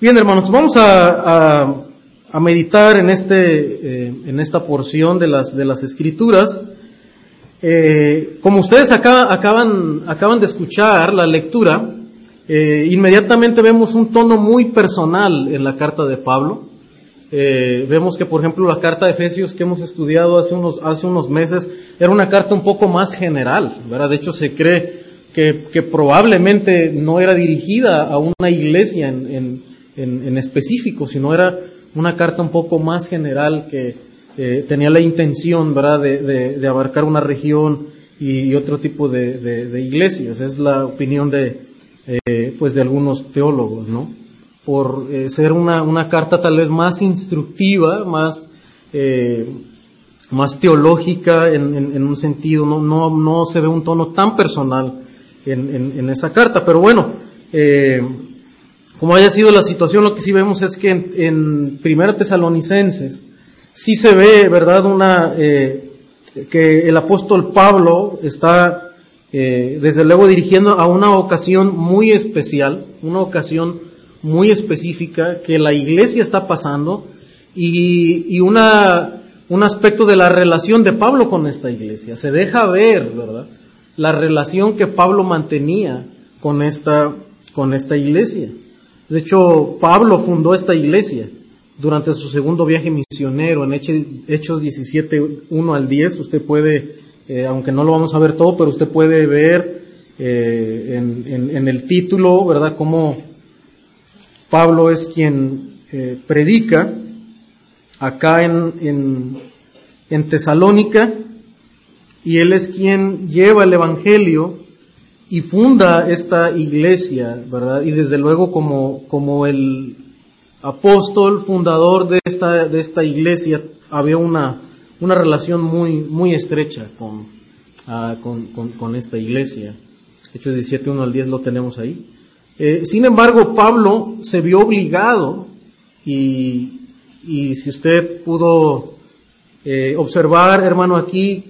Bien, hermanos, vamos a, meditar en, este, eh, en esta porción de las, de las Escrituras. Eh, como ustedes acá, acaban, acaban de escuchar la lectura, eh, inmediatamente vemos un tono muy personal en la carta de Pablo. Vemos que, por ejemplo, la carta de Efesios que hemos estudiado hace unos, hace unos meses era una carta un poco más general, ¿verdad? De hecho, se cree que, probablemente no era dirigida a una iglesia en, en, en específico, sino era una carta un poco más general que eh, tenía la intención, ¿verdad?, de, de, de abarcar una región y, otro tipo de, de, iglesias. Es la opinión de, eh, pues, de algunos teólogos, ¿no? Por eh, ser una, una carta tal vez más instructiva, más, eh, más teológica en, en, en, un sentido, no, no, no se ve un tono tan personal en, en esa carta. Pero bueno, eh, como haya sido la situación, lo que sí vemos es que en, en Primera Tesalonicenses sí se ve, ¿verdad?, una, eh, que el apóstol Pablo está, eh, desde luego, dirigiendo a una ocasión muy especial, una ocasión muy específica que la iglesia está pasando y, una, un aspecto de la relación de Pablo con esta iglesia. Se deja ver, ¿verdad?, la relación que Pablo mantenía con esta, con esta iglesia. De hecho, Pablo fundó esta iglesia durante su segundo viaje misionero en Hechos 17, 1 al 10. Usted puede, eh, aunque no lo vamos a ver todo, pero usted puede ver eh, en, el título, ¿verdad?, cómo Pablo es quien eh, predica acá en Tesalónica y él es quien lleva el Evangelio y funda esta iglesia, ¿verdad? Y desde luego como, como el apóstol fundador de esta, de esta iglesia había una, una relación muy, muy estrecha con, con, con, con, esta iglesia. Hechos 17, 1 al 10 lo tenemos ahí. Eh, sin embargo, Pablo se vio obligado y, y si usted pudo eh, observar, hermano, aquí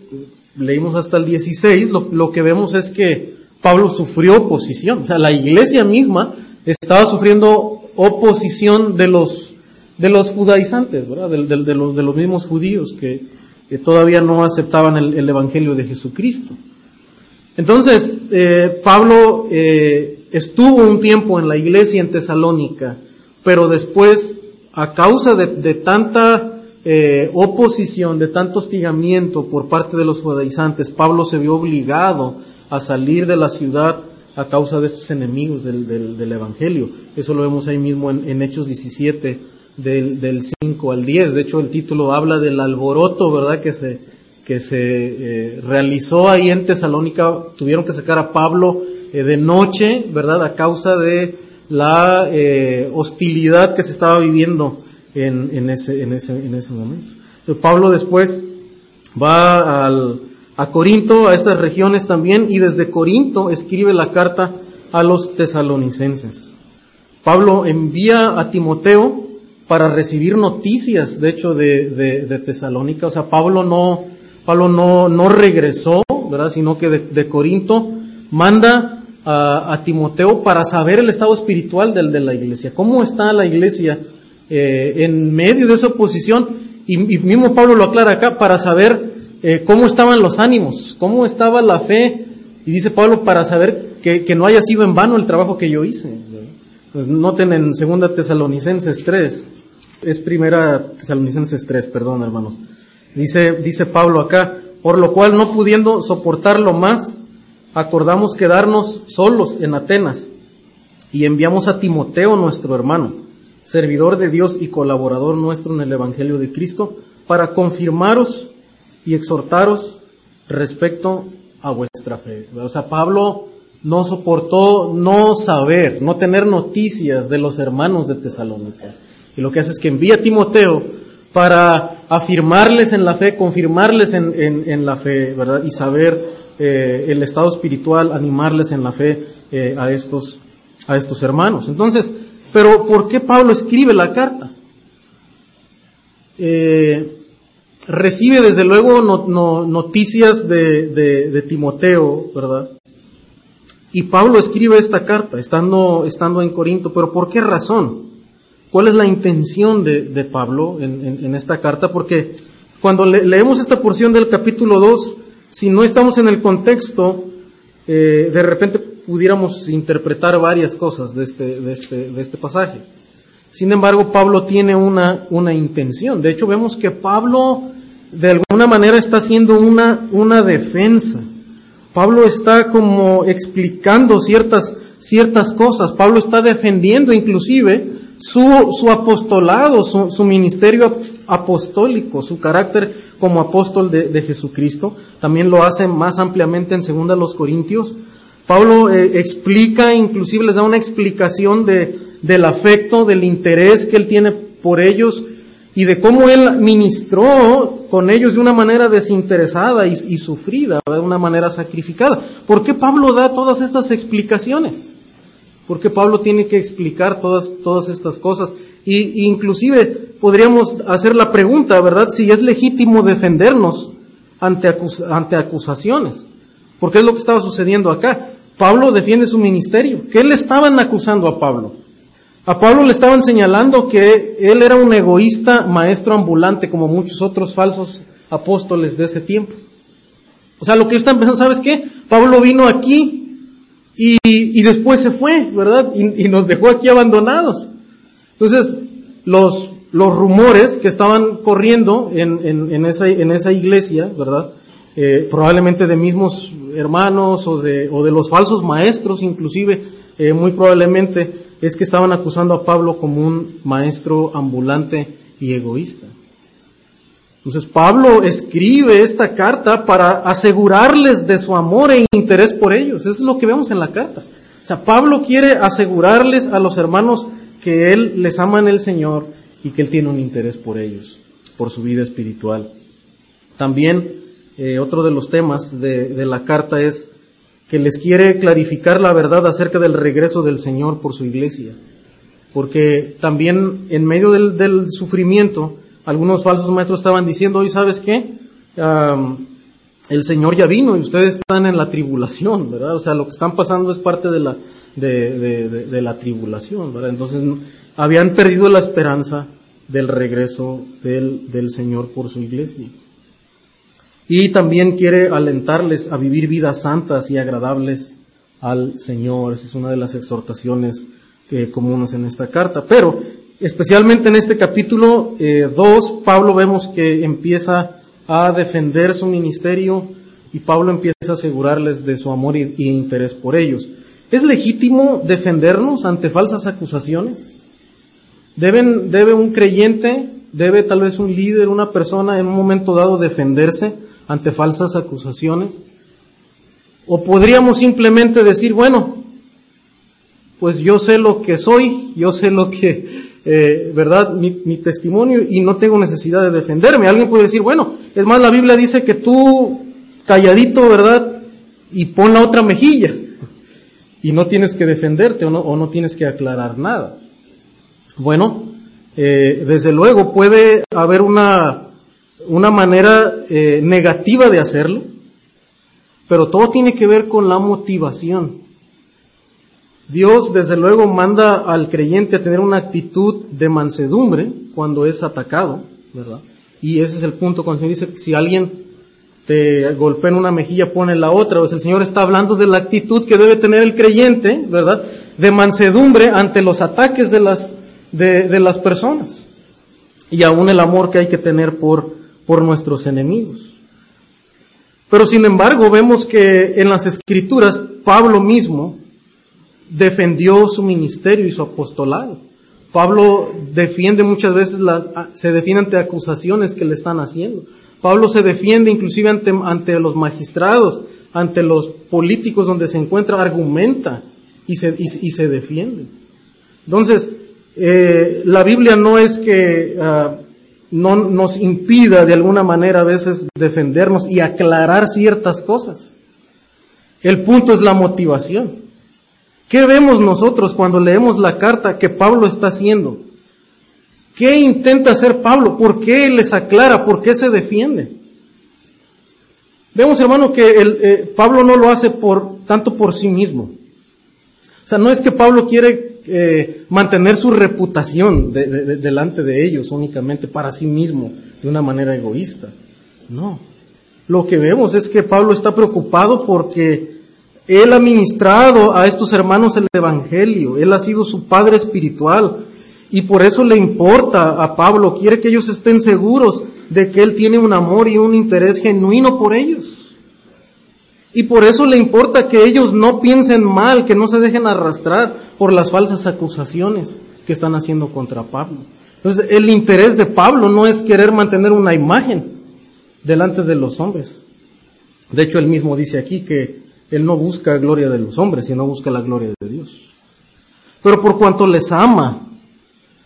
leímos hasta el 16, lo, lo que vemos es que Pablo sufrió oposición. O sea, la iglesia misma estaba sufriendo oposición de los, de los judaizantes, ¿verdad? De, de, los, de los mismos judíos que, todavía no aceptaban el, el, Evangelio de Jesucristo. Entonces, eh, Pablo eh, estuvo un tiempo en la iglesia en Tesalónica, pero después, a causa de, de tanta eh, oposición, de tanto hostigamiento por parte de los judaizantes, Pablo se vio obligado a salir de la ciudad a causa de estos enemigos del, del, Evangelio. Eso lo vemos ahí mismo en, en Hechos 17, del, del 5 al 10. De hecho, el título habla del alboroto, ¿verdad?, que se, que se eh, realizó ahí en Tesalónica. Tuvieron que sacar a Pablo eh, de noche, ¿verdad?, a causa de la eh, hostilidad que se estaba viviendo en, en, ese, en, ese, en ese momento. Entonces, Pablo después va al a Corinto, a estas regiones también, y desde Corinto escribe la carta a los tesalonicenses. Pablo envía a Timoteo para recibir noticias, de hecho, de, de, Tesalónica. O sea, Pablo no, Pablo no, no regresó, ¿verdad? Sino que de, de Corinto manda a, a, Timoteo para saber el estado espiritual del, de la iglesia. ¿Cómo está la iglesia eh, en medio de esa oposición? Y, y mismo Pablo lo aclara acá, para saber eh, cómo estaban los ánimos, cómo estaba la fe. Y dice Pablo, para saber que, no haya sido en vano el trabajo que yo hice. Pues noten en segunda Tesalonicenses 3, es primera Tesalonicenses 3, perdón hermanos. Dice, dice Pablo acá, por lo cual no pudiendo soportarlo más, acordamos quedarnos solos en Atenas y enviamos a Timoteo nuestro hermano, servidor de Dios y colaborador nuestro en el Evangelio de Cristo, para confirmaros y exhortaros respecto a vuestra fe. O sea, Pablo no soportó no saber, no tener noticias de los hermanos de Tesalónica. Y lo que hace es que envía a Timoteo para afirmarles en la fe, confirmarles en, en, la fe, ¿verdad? Y saber eh, el estado espiritual, animarles en la fe eh, a, estos, a estos hermanos. Entonces, pero ¿por qué Pablo escribe la carta? Eh, recibe desde luego no, no, noticias de, de, de, Timoteo, ¿verdad? Y Pablo escribe esta carta estando, estando en Corinto, pero ¿por qué razón? cuál es la intención de, Pablo en, esta carta, porque cuando leemos esta porción del capítulo 2, si no estamos en el contexto, eh, de repente pudiéramos interpretar varias cosas de este, de este, de este pasaje. Sin embargo, Pablo tiene una, una intención. De hecho, vemos que Pablo de alguna manera está haciendo una, una defensa. Pablo está como explicando ciertas, ciertas cosas. Pablo está defendiendo inclusive su, su apostolado, su, su, ministerio apostólico, su carácter como apóstol de, de, Jesucristo. También lo hace más ampliamente en segunda los Corintios. Pablo eh, explica, inclusive les da una explicación de, del afecto, del interés que él tiene por ellos y de cómo él ministró con ellos de una manera desinteresada y, sufrida, de una manera sacrificada. ¿Por qué Pablo da todas estas explicaciones? ¿Por qué Pablo tiene que explicar todas, estas cosas? Y inclusive podríamos hacer la pregunta, ¿verdad? Si es legítimo defendernos ante, ante acusaciones. Porque es lo que estaba sucediendo acá. Pablo defiende su ministerio. ¿Qué le estaban acusando a Pablo? A Pablo le estaban señalando que él era un egoísta maestro ambulante, como muchos otros falsos apóstoles de ese tiempo. O sea, lo que están pensando, ¿sabes qué? Pablo vino aquí y, y después se fue, ¿verdad? Y, y, nos dejó aquí abandonados. Entonces, los, los rumores que estaban corriendo en, en, en, esa, en esa iglesia, ¿verdad? Eh, probablemente de mismos hermanos o de, o de los falsos maestros, inclusive, eh, muy probablemente, es que estaban acusando a Pablo como un maestro ambulante y egoísta. Entonces Pablo escribe esta carta para asegurarles de su amor e interés por ellos. Eso es lo que vemos en la carta. O sea, Pablo quiere asegurarles a los hermanos que él les ama en el Señor y que él tiene un interés por ellos, por su vida espiritual. También eh, otro de los temas de, de la carta es que les quiere clarificar la verdad acerca del regreso del Señor por su iglesia. Porque también en medio del, sufrimiento, algunos falsos maestros estaban diciendo, hoy sabes qué, el Señor ya vino y ustedes están en la tribulación, ¿verdad? O sea, lo que están pasando es parte de la, de, la tribulación, ¿verdad? Entonces, habían perdido la esperanza del regreso del, del Señor por su iglesia. Y también quiere alentarles a vivir vidas santas y agradables al Señor. Esa es una de las exhortaciones eh, comunes en esta carta. Pero, especialmente en este capítulo 2, eh, Pablo vemos que empieza a defender su ministerio y Pablo empieza a asegurarles de su amor y, interés por ellos. ¿Es legítimo defendernos ante falsas acusaciones? ¿Deben, ¿Debe un creyente, debe tal vez un líder, una persona en un momento dado defenderse ante falsas acusaciones? ¿O podríamos simplemente decir, bueno, pues yo sé lo que soy, yo sé lo que, eh, ¿verdad? Mi, testimonio y no tengo necesidad de defenderme. Alguien puede decir, bueno, es más, la Biblia dice que tú calladito, ¿verdad? Y pon la otra mejilla. Y no tienes que defenderte o no, o no tienes que aclarar nada. Bueno, eh, desde luego puede haber una una manera eh, negativa de hacerlo, pero todo tiene que ver con la motivación. Dios, desde luego, manda al creyente a tener una actitud de mansedumbre cuando es atacado, ¿verdad? Y ese es el punto cuando se dice si alguien te golpea en una mejilla, pone la otra. Pues el Señor está hablando de la actitud que debe tener el creyente, ¿verdad? De mansedumbre ante los ataques de las, de las personas. Y aún el amor que hay que tener por por nuestros enemigos. Pero sin embargo vemos que en las escrituras Pablo mismo defendió su ministerio y su apostolado. Pablo defiende muchas veces, se defiende ante acusaciones que le están haciendo. Pablo se defiende inclusive ante, ante los magistrados, ante los políticos donde se encuentra, argumenta y se, y, se defiende. Entonces, eh, la Biblia no es que ah, no nos impida de alguna manera a veces defendernos y aclarar ciertas cosas. El punto es la motivación. ¿Qué vemos nosotros cuando leemos la carta que Pablo está haciendo? ¿Qué intenta hacer Pablo? ¿Por qué les aclara? ¿Por qué se defiende? Vemos, hermano, que el, eh, Pablo no lo hace por, tanto por sí mismo. O sea, no es que Pablo quiere eh, mantener su reputación delante de ellos únicamente para sí mismo, de una manera egoísta. No. Lo que vemos es que Pablo está preocupado porque él ha ministrado a estos hermanos el Evangelio, él ha sido su padre espiritual y por eso le importa a Pablo, quiere que ellos estén seguros de que él tiene un amor y un interés genuino por ellos. Y por eso le importa que ellos no piensen mal, que no se dejen arrastrar por las falsas acusaciones que están haciendo contra Pablo. Entonces, el interés de Pablo no es querer mantener una imagen delante de los hombres. De hecho, él mismo dice aquí que él no busca gloria de los hombres, sino busca la gloria de Dios. Pero por cuanto les ama,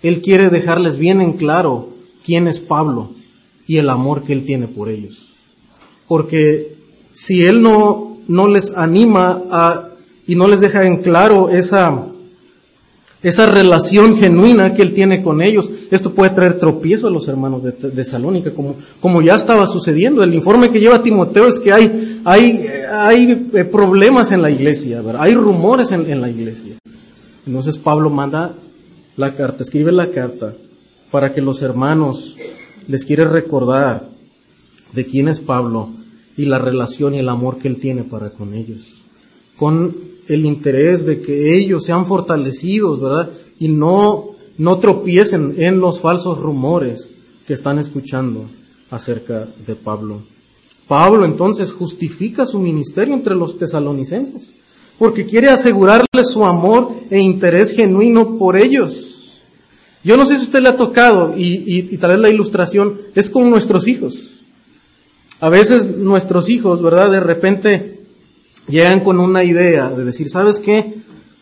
él quiere dejarles bien en claro quién es Pablo y el amor que él tiene por ellos. Porque si Él no, no les anima a, y no les deja en claro esa, esa relación genuina que Él tiene con ellos, esto puede traer tropiezo a los hermanos de, de Salónica, como, como ya estaba sucediendo. El informe que lleva Timoteo es que hay, hay, hay eh, problemas en la iglesia, hay rumores en, en la iglesia. Entonces Pablo manda la carta, escribe la carta para que los hermanos les quiere recordar de quién es Pablo y la relación y el amor que Él tiene para con ellos. Con el interés de que ellos sean fortalecidos, ¿verdad? Y no, no tropiecen en los falsos rumores que están escuchando acerca de Pablo. Pablo entonces justifica su ministerio entre los tesalonicenses, porque quiere asegurarles su amor e interés genuino por ellos. Yo no sé si usted le ha tocado, y, y, y tal vez la ilustración es con nuestros hijos. A veces nuestros hijos, ¿verdad? De repente llegan con una idea de decir, ¿sabes qué?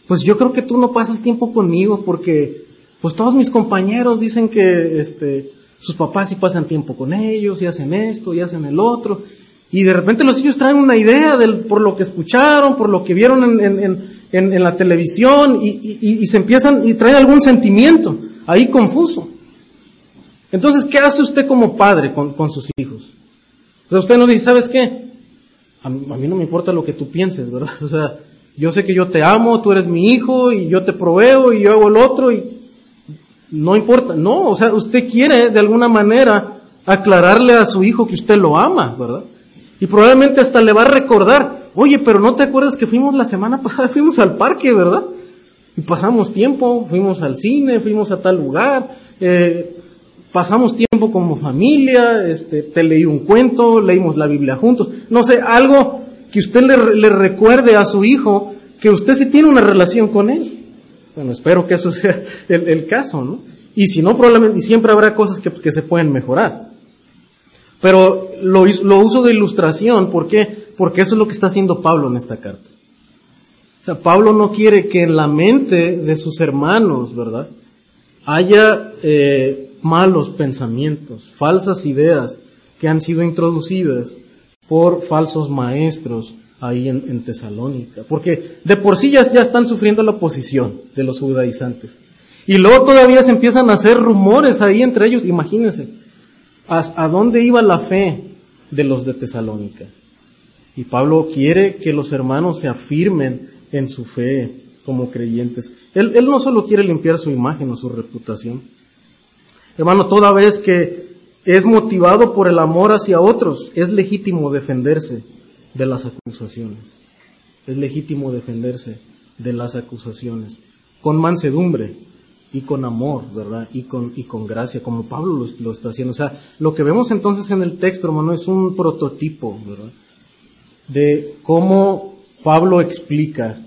Pues yo creo que tú no pasas tiempo conmigo porque, pues todos mis compañeros dicen que, este, sus papás sí pasan tiempo con ellos y hacen esto y hacen el otro. Y de repente los hijos traen una idea del, por lo que escucharon, por lo que vieron en, la televisión y, se empiezan y traen algún sentimiento ahí confuso. Entonces, ¿qué hace usted como padre con sus hijos? Sea, usted no dice, ¿sabes qué? A mí, no me importa lo que tú pienses, ¿verdad? O sea, yo sé que yo te amo, tú eres mi hijo y yo te proveo y yo hago el otro y no importa. No, o sea, usted quiere de alguna manera aclararle a su hijo que usted lo ama, ¿verdad? Y probablemente hasta le va a recordar, oye, pero no te acuerdas que fuimos la semana pasada, fuimos al parque, ¿verdad? Y pasamos tiempo, fuimos al cine, fuimos a tal lugar, eh, pasamos tiempo como familia, este, te leí un cuento, leímos la Biblia juntos, no sé, algo que usted le, recuerde a su hijo que usted sí tiene una relación con él. Bueno, espero que eso sea el, caso, ¿no? Y si no, probablemente, y siempre habrá cosas que, se pueden mejorar. Pero lo, lo uso de ilustración, ¿por qué? Porque eso es lo que está haciendo Pablo en esta carta. O sea, Pablo no quiere que en la mente de sus hermanos, ¿verdad? Haya eh, malos pensamientos, falsas ideas que han sido introducidas por falsos maestros ahí en, Tesalónica. Porque de por sí ya, están sufriendo la oposición de los judaizantes. Y luego todavía se empiezan a hacer rumores ahí entre ellos. Imagínense, ¿a, dónde iba la fe de los de Tesalónica? Y Pablo quiere que los hermanos se afirmen en su fe como creyentes. Él, él no solo quiere limpiar su imagen o su reputación, Hermano, toda vez que es motivado por el amor hacia otros, es legítimo defenderse de las acusaciones. Es legítimo defenderse de las acusaciones con mansedumbre y con amor, ¿verdad? Y con, y con gracia, como Pablo lo, lo, está haciendo. O sea, lo que vemos entonces en el texto, hermano, es un prototipo, ¿verdad? De cómo Pablo explica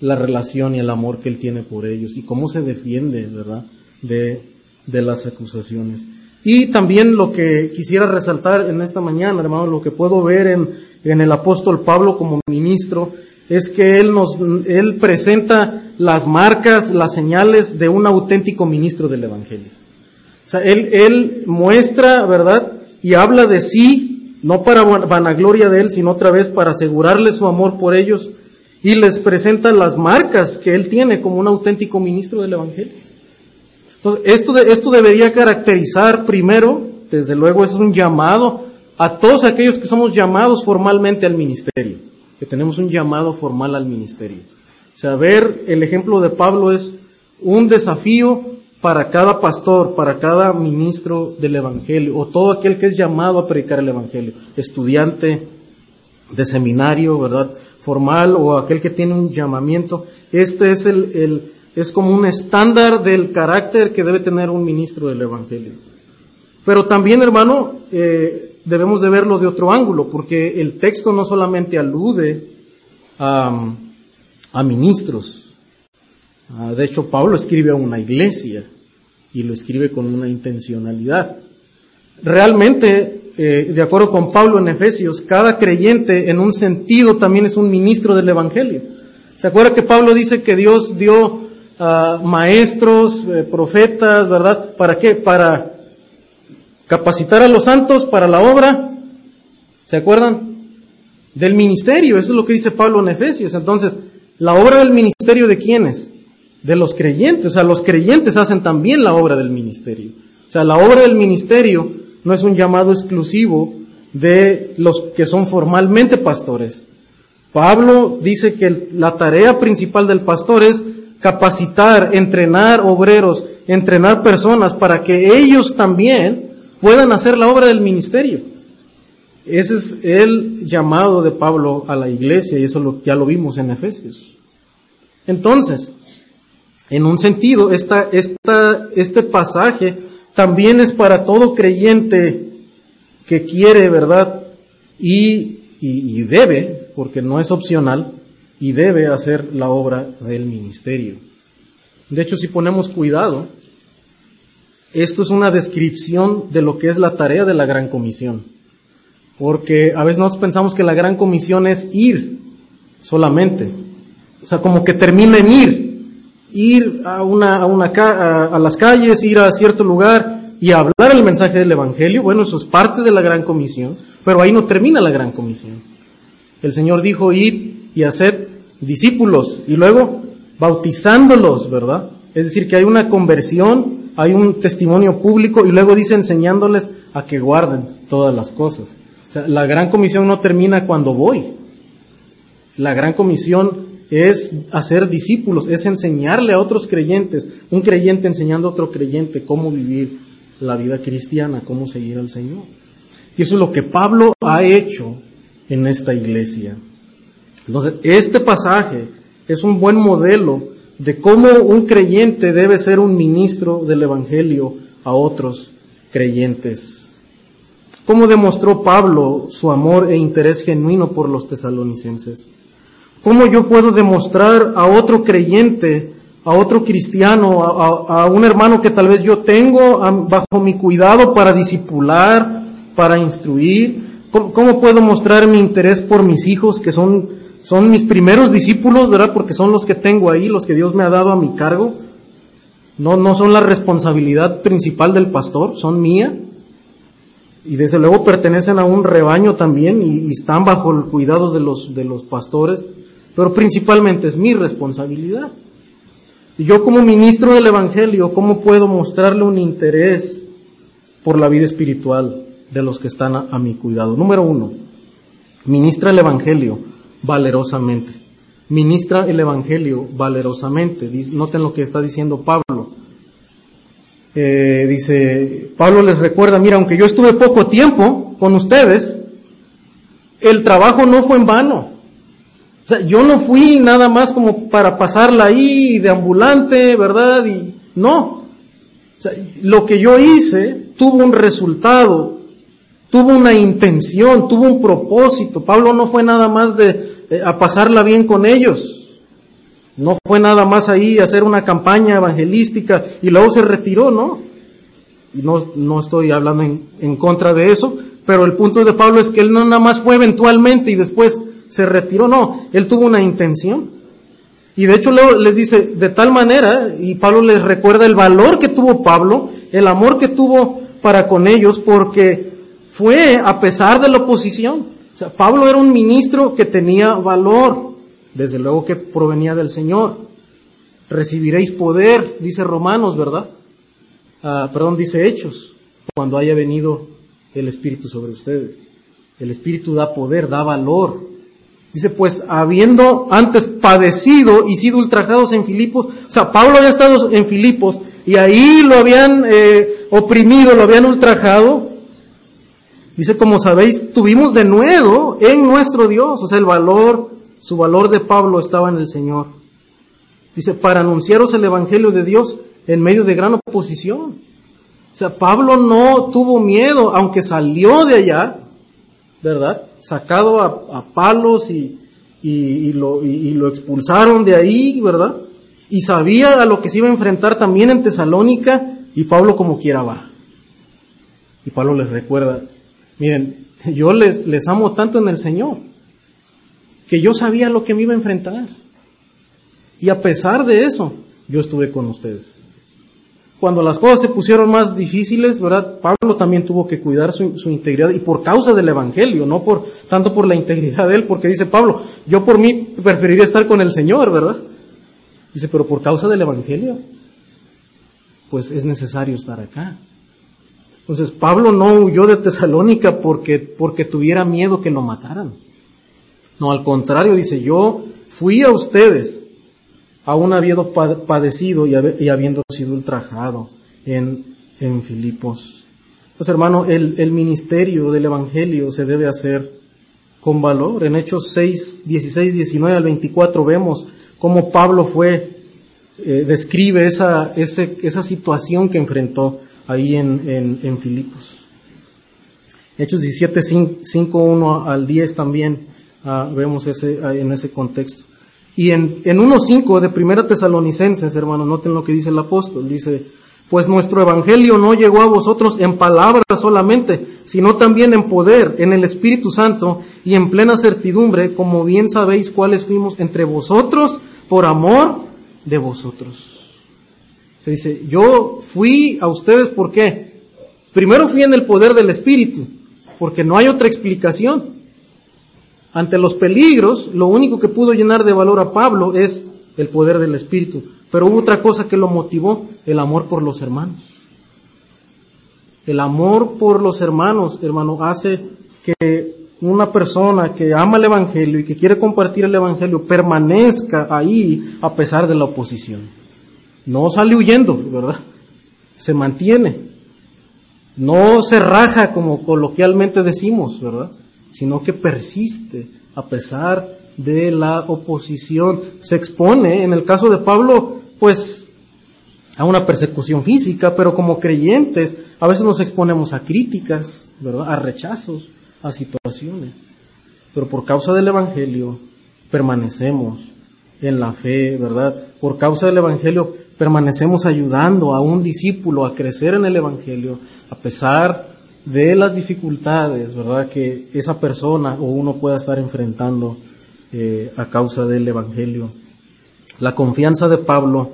la relación y el amor que él tiene por ellos y cómo se defiende, ¿verdad? De, de las acusaciones. Y también lo que quisiera resaltar en esta mañana, hermano, lo que puedo ver en, en el apóstol Pablo como ministro, es que él nos, él presenta las marcas, las señales de un auténtico ministro del Evangelio. O sea, él, él muestra, ¿verdad? Y habla de sí, no para vanagloria de él, sino otra vez para asegurarle su amor por ellos, y les presenta las marcas que él tiene como un auténtico ministro del Evangelio. Entonces, esto, esto debería caracterizar primero, desde luego es un llamado a todos aquellos que somos llamados formalmente al ministerio, que tenemos un llamado formal al ministerio. O sea, ver el ejemplo de Pablo es un desafío para cada pastor, para cada ministro del Evangelio, o todo aquel que es llamado a predicar el Evangelio, estudiante de seminario, ¿verdad? Formal, o aquel que tiene un llamamiento. Este es el, el es como un estándar del carácter que debe tener un ministro del Evangelio. Pero también, hermano, eh, debemos de verlo de otro ángulo, porque el texto no solamente alude a, a ministros. Ah, de hecho, Pablo escribe a una iglesia y lo escribe con una intencionalidad. Realmente, eh, de acuerdo con Pablo en Efesios, cada creyente en un sentido también es un ministro del Evangelio. ¿Se acuerda que Pablo dice que Dios dio uh, maestros, eh, profetas, ¿verdad? ¿Para qué? Para capacitar a los santos para la obra. ¿Se acuerdan? Del ministerio, eso es lo que dice Pablo en Efesios. Entonces, la obra del ministerio de quiénes? De los creyentes. O sea, los creyentes hacen también la obra del ministerio. O sea, la obra del ministerio no es un llamado exclusivo de los que son formalmente pastores. Pablo dice que la tarea principal del pastor es capacitar, entrenar obreros, entrenar personas para que ellos también puedan hacer la obra del ministerio. Ese es el llamado de Pablo a la iglesia y eso lo, ya lo vimos en Efesios. Entonces, en un sentido, esta, esta, este pasaje también es para todo creyente que quiere, ¿verdad? Y, y, y debe, porque no es opcional, y debe hacer la obra del ministerio. De hecho, si ponemos cuidado, esto es una descripción de lo que es la tarea de la gran comisión. Porque a veces nosotros pensamos que la gran comisión es ir solamente. O sea, como que termina en ir. Ir a, una, a, una, a, las calles, ir a cierto lugar y hablar el mensaje del Evangelio. Bueno, eso es parte de la gran comisión. Pero ahí no termina la gran comisión. El Señor dijo, ir y hacer discípulos y luego bautizándolos, ¿verdad? Es decir, que hay una conversión, hay un testimonio público y luego dice enseñándoles a que guarden todas las cosas. O sea, la gran comisión no termina cuando voy. La gran comisión es hacer discípulos, es enseñarle a otros creyentes, un creyente enseñando a otro creyente cómo vivir la vida cristiana, cómo seguir al Señor. Y eso es lo que Pablo ha hecho en esta iglesia. Entonces, este pasaje es un buen modelo de cómo un creyente debe ser un ministro del Evangelio a otros creyentes. ¿Cómo demostró Pablo su amor e interés genuino por los tesalonicenses? ¿Cómo yo puedo demostrar a otro creyente, a otro cristiano, a, un hermano que tal vez yo tengo bajo mi cuidado para disipular, para instruir? ¿Cómo puedo mostrar mi interés por mis hijos que son son mis primeros discípulos, ¿verdad? Porque son los que tengo ahí, los que Dios me ha dado a mi cargo. No, no son la responsabilidad principal del pastor, son mía. Y desde luego pertenecen a un rebaño también y, están bajo el cuidado de los, de los pastores. Pero principalmente es mi responsabilidad. Y yo como ministro del Evangelio, ¿cómo puedo mostrarle un interés por la vida espiritual de los que están a mi cuidado? Número uno, ministra el Evangelio valerosamente. Ministra el Evangelio valerosamente. Noten lo que está diciendo Pablo. Eh, dice, Pablo les recuerda, mira, aunque yo estuve poco tiempo con ustedes, el trabajo no fue en vano. O sea, yo no fui nada más como para pasarla ahí de ambulante, ¿verdad? Y no. Lo que yo hice tuvo un resultado, tuvo una intención, tuvo un propósito. Pablo no fue nada más de a pasarla bien con ellos. No fue nada más ahí hacer una campaña evangelística y luego se retiró, ¿no? No, no estoy hablando en, en contra de eso, pero el punto de Pablo es que él no nada más fue eventualmente y después se retiró, no, él tuvo una intención. Y de hecho luego les dice, de tal manera, y Pablo les recuerda el valor que tuvo Pablo, el amor que tuvo para con ellos, porque fue a pesar de la oposición. Pablo era un ministro que tenía valor, desde luego que provenía del Señor. Recibiréis poder, dice Romanos, ¿verdad? Ah, perdón, dice Hechos, cuando haya venido el Espíritu sobre ustedes. El Espíritu da poder, da valor. Dice, pues habiendo antes padecido y sido ultrajados en Filipos, o sea, Pablo había estado en Filipos y ahí lo habían eh, oprimido, lo habían ultrajado. Dice, como sabéis, tuvimos de nuevo en nuestro Dios, o sea, el valor, su valor de Pablo estaba en el Señor. Dice, para anunciaros el Evangelio de Dios en medio de gran oposición. O sea, Pablo no tuvo miedo, aunque salió de allá, ¿verdad? Sacado a, palos y, lo, y, lo, expulsaron de ahí, ¿verdad? Y sabía a lo que se iba a enfrentar también en Tesalónica y Pablo como quiera va. Y Pablo les recuerda, miren, yo les, amo tanto en el Señor que yo sabía lo que me iba a enfrentar. Y a pesar de eso, yo estuve con ustedes cuando las cosas se pusieron más difíciles, ¿verdad? Pablo también tuvo que cuidar su, integridad y por causa del Evangelio, no por, tanto por la integridad de él, porque dice Pablo, yo por mí preferiría estar con el Señor, ¿verdad? Dice, pero por causa del Evangelio, pues es necesario estar acá. Entonces Pablo no huyó de Tesalónica porque, porque tuviera miedo que lo mataran. No, al contrario, dice, yo fui a ustedes aún habiendo padecido y habiendo sido ultrajado en, en Filipos. Pues hermano, el, el, ministerio del Evangelio se debe hacer con valor. En Hechos 6, 16, 19 al 24 vemos cómo Pablo fue, eh, describe esa, ese, esa situación que enfrentó ahí en, en, en Filipos. Hechos 17, 5, 1 al 10 también ah, vemos ese, en ese contexto. Y en, en 1.5 de Primera Tesalonicenses, hermanos, noten lo que dice el apóstol. Dice, pues nuestro evangelio no llegó a vosotros en palabras solamente, sino también en poder, en el Espíritu Santo y en plena certidumbre, como bien sabéis cuáles fuimos entre vosotros por amor de vosotros. Se dice, yo fui a ustedes, ¿por qué? Primero fui en el poder del Espíritu, porque no hay otra explicación. Ante los peligros, lo único que pudo llenar de valor a Pablo es el poder del Espíritu. Pero hubo otra cosa que lo motivó, el amor por los hermanos. El amor por los hermanos, hermano, hace que una persona que ama el Evangelio y que quiere compartir el Evangelio permanezca ahí a pesar de la oposición. No sale huyendo, ¿verdad? Se mantiene. No se raja como coloquialmente decimos, ¿verdad? sino que persiste a pesar de la oposición. Se expone, en el caso de Pablo, pues a una persecución física, pero como creyentes a veces nos exponemos a críticas, ¿verdad? A rechazos, a situaciones. Pero por causa del Evangelio permanecemos en la fe, ¿verdad? Por causa del Evangelio permanecemos ayudando a un discípulo a crecer en el Evangelio, a pesar de las dificultades, ¿verdad?, que esa persona o uno pueda estar enfrentando eh, a causa del Evangelio. La confianza de Pablo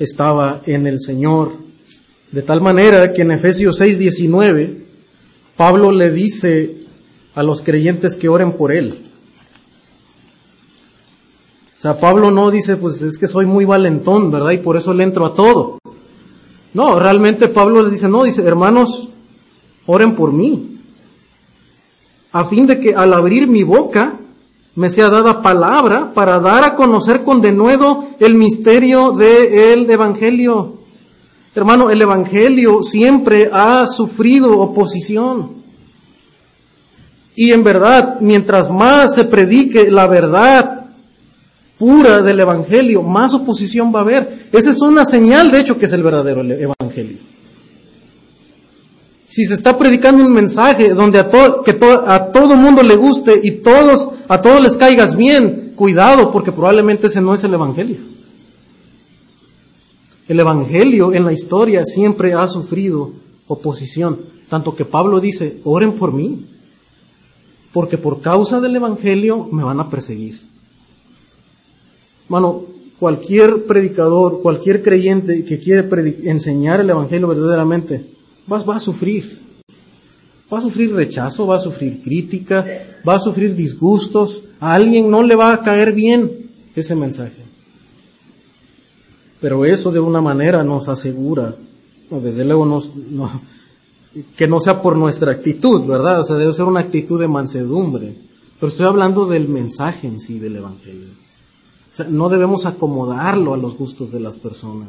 estaba en el Señor, de tal manera que en Efesios 6, 19, Pablo le dice a los creyentes que oren por él. O sea, Pablo no dice, pues es que soy muy valentón, ¿verdad? Y por eso le entro a todo. No, realmente Pablo le dice, no, dice, hermanos, oren por mí, a fin de que al abrir mi boca me sea dada palabra para dar a conocer con denuedo el misterio del Evangelio. Hermano, el Evangelio siempre ha sufrido oposición. Y en verdad, mientras más se predique la verdad pura del Evangelio, más oposición va a haber. Esa es una señal, de hecho, que es el verdadero Evangelio. Si se está predicando un mensaje donde a, todo que a todo mundo le guste y todos, a todos les caigas bien, cuidado porque probablemente ese no es el Evangelio. El Evangelio en la historia siempre ha sufrido oposición, tanto que Pablo dice, oren por mí, porque por causa del Evangelio me van a perseguir. Mano, cualquier predicador, cualquier creyente que quiere enseñar el Evangelio verdaderamente, va, a sufrir. Va a sufrir rechazo, va a sufrir crítica, va a sufrir disgustos. A alguien no le va a caer bien ese mensaje. Pero eso de una manera nos asegura, desde luego que no sea por nuestra actitud, ¿verdad? O sea, debe ser una actitud de mansedumbre, Pero estoy hablando del mensaje en sí del Evangelio. No debemos acomodarlo a los gustos de las personas.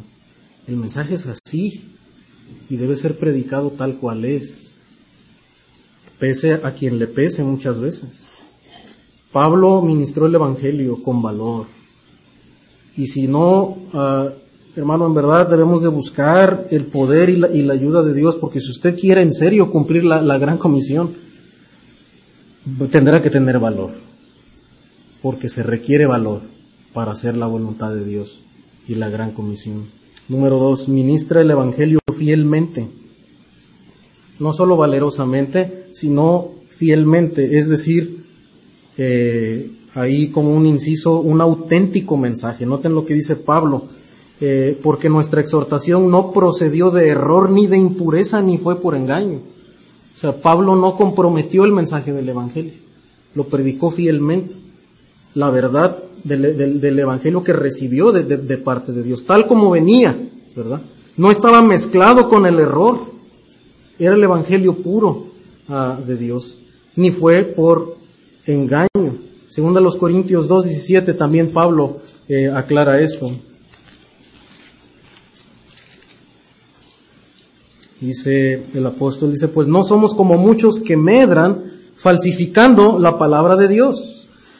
El mensaje es así y debe ser predicado tal cual es, pese a quien le pese muchas veces. Pablo ministró el Evangelio con valor. Y si no, ah, hermano, en verdad debemos de buscar el poder y la, ayuda de Dios, porque si usted quiere en serio cumplir la gran comisión, tendrá que tener valor, porque se requiere valor para hacer la voluntad de Dios y la gran comisión. Número dos, ministra el Evangelio fielmente, no solo valerosamente, sino fielmente, es decir, eh, ahí como un inciso, un auténtico mensaje. Noten lo que dice Pablo, eh, porque nuestra exhortación no procedió de error ni de impureza ni fue por engaño. O sea, Pablo no comprometió el mensaje del Evangelio, lo predicó fielmente, la verdad del, Evangelio que recibió de, parte de Dios, tal como venía, ¿verdad? No estaba mezclado con el error, era el Evangelio puro ah, de Dios, ni fue por engaño. Según a los Corintios 2.17 también Pablo eh, aclara eso. Dice el apóstol, dice, pues no somos como muchos que medran falsificando la palabra de Dios,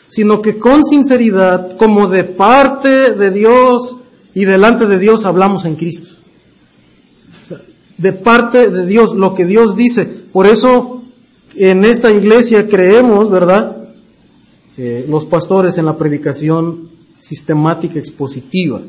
sino que con sinceridad, como de parte de Dios y delante de Dios hablamos en Cristo. de parte de Dios, lo que Dios dice. Por eso en esta iglesia creemos, ¿verdad? los pastores en la predicación sistemática expositiva.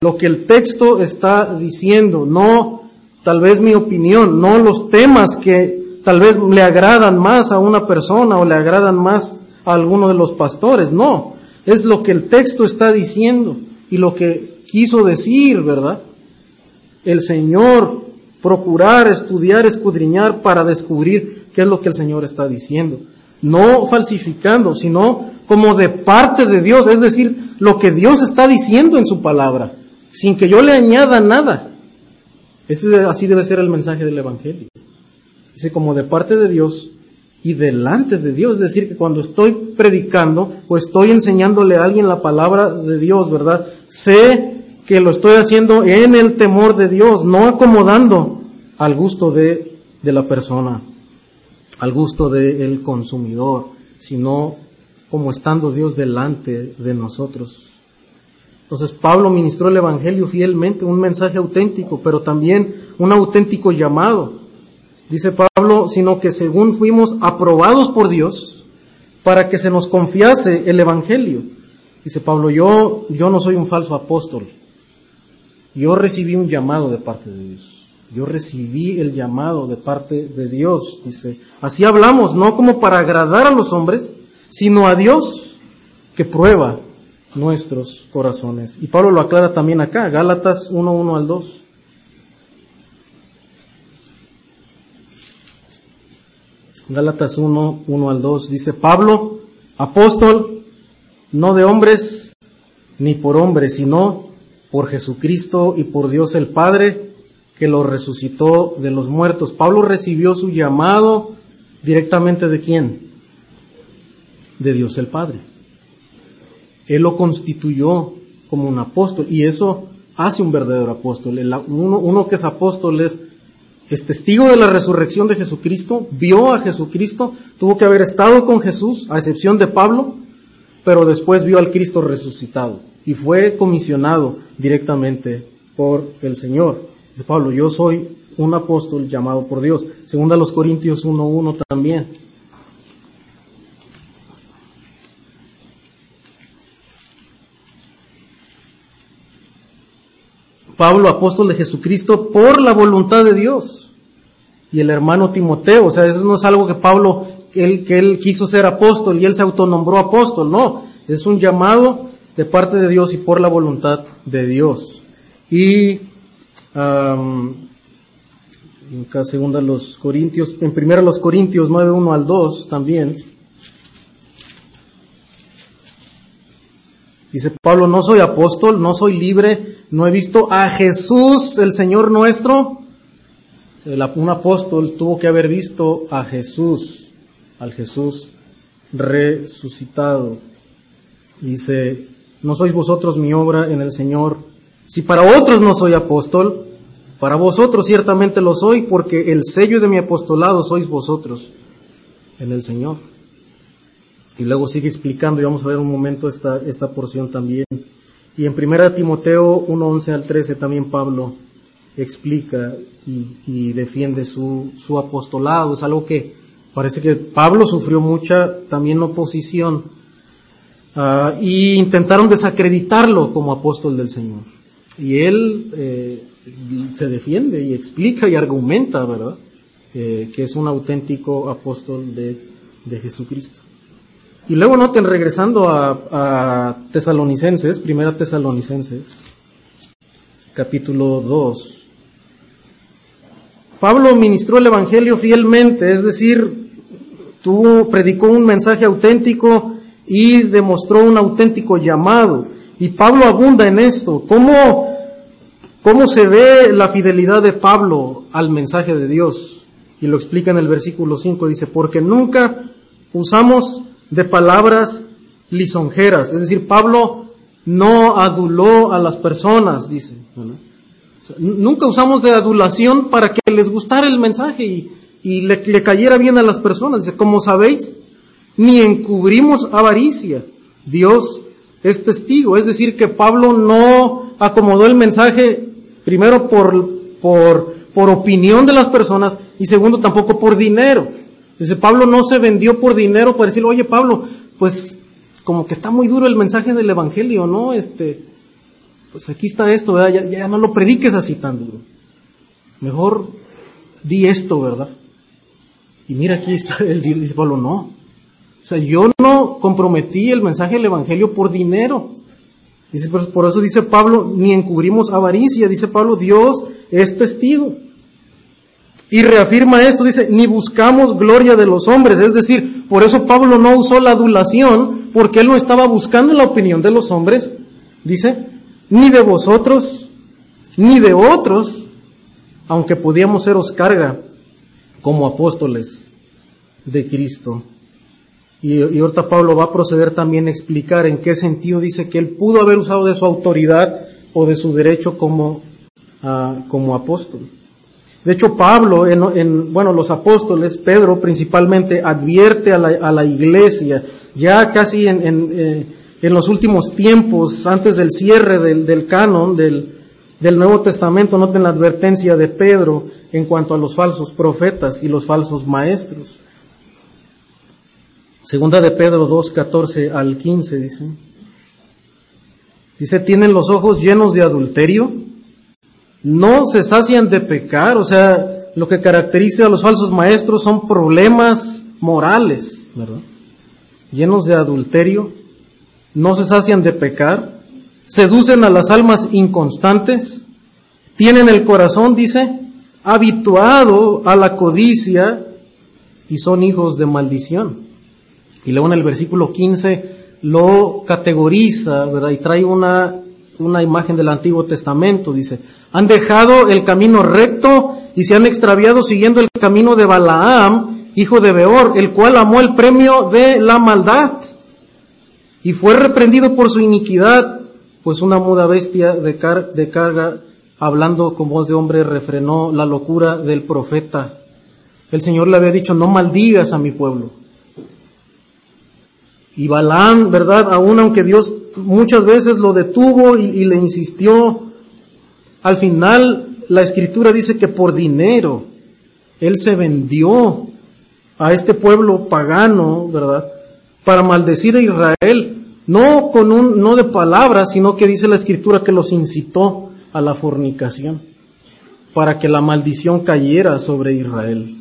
Lo que el texto está diciendo, no tal vez mi opinión, no los temas que tal vez le agradan más a una persona o le agradan más alguno de los pastores, no, es lo que el texto está diciendo y lo que quiso decir, ¿verdad? El Señor, procurar, estudiar, escudriñar para descubrir qué es lo que el Señor está diciendo. No falsificando, sino como de parte de Dios, es decir, lo que Dios está diciendo en su palabra, sin que yo le añada nada así debe ser el mensaje del Evangelio. Dice, como de parte de Dios y delante de Dios. Es decir, que cuando estoy predicando o estoy enseñándole a alguien la palabra de Dios, ¿verdad? Sé que lo estoy haciendo en el temor de Dios, no acomodando al gusto de, de la persona, al gusto del consumidor, sino como estando Dios delante de nosotros. Entonces Pablo ministró el Evangelio fielmente, un mensaje auténtico, pero también un auténtico llamado. Dice Pablo, sino que según fuimos aprobados por Dios para que se nos confiase el Evangelio. Dice Pablo, yo, yo no soy un falso apóstol. Yo recibí un llamado de parte de Dios. Yo recibí el llamado de parte de Dios. Dice, así hablamos, no como para agradar a los hombres, sino a Dios que prueba nuestros corazones. Y Pablo lo aclara también acá, Gálatas 1, 1 al 2. Gálatas 1, 1 al 2 dice Pablo, apóstol, no de hombres ni por hombres, sino por Jesucristo y por Dios el Padre, que lo resucitó de los muertos. Pablo recibió su llamado directamente de quién? De Dios el Padre. Él lo constituyó como un apóstol y eso hace un verdadero apóstol. uno, que es apóstol es, es testigo de la resurrección de Jesucristo, vio a Jesucristo, tuvo que haber estado con Jesús, a excepción de Pablo, pero después vio al Cristo resucitado y fue comisionado directamente por el Señor. Dice Pablo, yo soy un apóstol llamado por Dios. Segunda los Corintios 1.1 también. Pablo, apóstol de Jesucristo, por la voluntad de Dios. Y el hermano Timoteo, o sea, eso no es algo que Pablo, él, que él quiso ser apóstol y él se autonombró apóstol, no, es un llamado de parte de Dios y por la voluntad de Dios. Y en segunda los Corintios, en primera los Corintios 9, 1 al 2 también, Dice Pablo, no soy apóstol, no soy libre, no he visto a Jesús, el Señor nuestro. un apóstol tuvo que haber visto a Jesús, al Jesús resucitado. Dice, no sois vosotros mi obra en el Señor. Si para otros no soy apóstol, para vosotros ciertamente lo soy, porque el sello de mi apostolado sois vosotros en el Señor. Y luego sigue explicando, y vamos a ver un momento esta, esta porción también. Y en 1 Timoteo 1, 11 al 13 también Pablo explica y, defiende su, su, apostolado. Es algo que parece que Pablo sufrió mucha también oposición uh, y intentaron desacreditarlo como apóstol del Señor. Y él eh, se defiende y explica y argumenta, ¿verdad? Eh, que es un auténtico apóstol de, de Jesucristo. Y luego noten, regresando a, Tesalonicenses, primera Tesalonicenses, capítulo 2. Pablo ministró el Evangelio fielmente, es decir, predicó un mensaje auténtico y demostró un auténtico llamado. Y Pablo abunda en esto. ¿Cómo, cómo se ve la fidelidad de Pablo al mensaje de Dios? Y lo explica en el versículo 5, dice, porque nunca usamos de palabras lisonjeras. Es decir, Pablo no aduló a las personas, dice. Nunca usamos de adulación para que les gustara el mensaje y, y le, le, cayera bien a las personas. Dice, como sabéis, ni encubrimos avaricia. Dios es testigo. Es decir, que Pablo no acomodó el mensaje primero por, por, por opinión de las personas y segundo tampoco por dinero. Dice, Pablo no se vendió por dinero para decirle, oye Pablo, pues como que está muy duro el mensaje del Evangelio, ¿no? Este, pues aquí está esto, ¿verdad? Ya, ya no lo prediques así tan duro. Mejor di esto, ¿verdad? Y mira aquí está, el dice Pablo, no. O sea, yo no comprometí el mensaje del Evangelio por dinero. Dice, por eso dice Pablo, ni encubrimos avaricia. Dice Pablo, Dios es testigo. Y reafirma esto, dice, ni buscamos gloria de los hombres. Es decir, por eso Pablo no usó la adulación, porque él no estaba buscando la opinión de los hombres. Dice, ni de vosotros, ni de otros, aunque podíamos seros carga como apóstoles de Cristo. Y, y, ahorita Pablo va a proceder también a explicar en qué sentido dice que él pudo haber usado de su autoridad o de su derecho como, uh, como apóstol. De hecho, Pablo, en, en, bueno, los apóstoles, Pedro principalmente, advierte a la, a la iglesia, ya casi en, en, eh, los últimos tiempos, antes del cierre del, del canon del, del, Nuevo Testamento, noten la advertencia de Pedro en cuanto a los falsos profetas y los falsos maestros. Segunda de Pedro 2, 14 al 15 dice. Dice, tienen los ojos llenos de adulterio no se sacian de pecar, o sea, lo que caracteriza a los falsos maestros son problemas morales, ¿verdad? Llenos de adulterio, no se sacian de pecar, seducen a las almas inconstantes, tienen el corazón, dice, habituado a la codicia y son hijos de maldición. Y luego en el versículo 15 lo categoriza, ¿verdad? Y trae una, una imagen del Antiguo Testamento, dice, han dejado el camino recto y se han extraviado siguiendo el camino de Balaam, hijo de Beor, el cual amó el premio de la maldad y fue reprendido por su iniquidad, pues una muda bestia de, de carga, hablando con voz de hombre, refrenó la locura del profeta. El Señor le había dicho, no maldigas a mi pueblo. Y Balaam, ¿verdad? Aún aunque Dios muchas veces lo detuvo y le insistió, al final, la escritura dice que por dinero Él se vendió a este pueblo pagano, ¿verdad? Para maldecir a Israel, no con un, no de palabras, sino que dice la escritura que los incitó a la fornicación, para que la maldición cayera sobre Israel.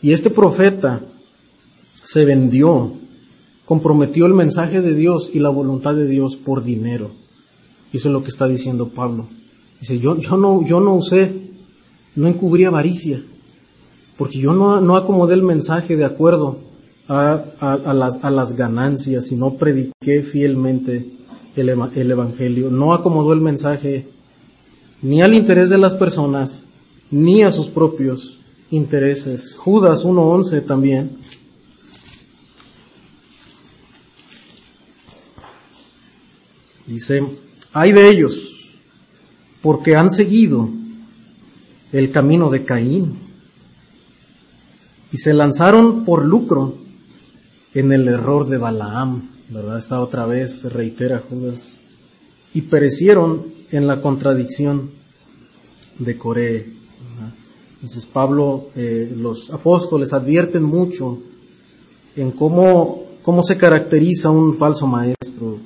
Y este profeta se vendió, comprometió el mensaje de Dios y la voluntad de Dios por dinero. Eso es lo que está diciendo Pablo. Dice, yo, yo, no, yo no usé, no encubrí avaricia, porque yo no, no acomodé el mensaje de acuerdo a, a, a, las, a las, ganancias, sino prediqué fielmente el, el Evangelio. No acomodó el mensaje ni al interés de las personas, ni a sus propios intereses. Judas 1.11 también. Dice, hay de ellos porque han seguido el camino de Caín y se lanzaron por lucro en el error de Balaam, ¿verdad? Esta otra vez reitera Judas, y perecieron en la contradicción de Coré. Entonces Pablo, eh, los apóstoles advierten mucho en cómo, cómo se caracteriza un falso maestro,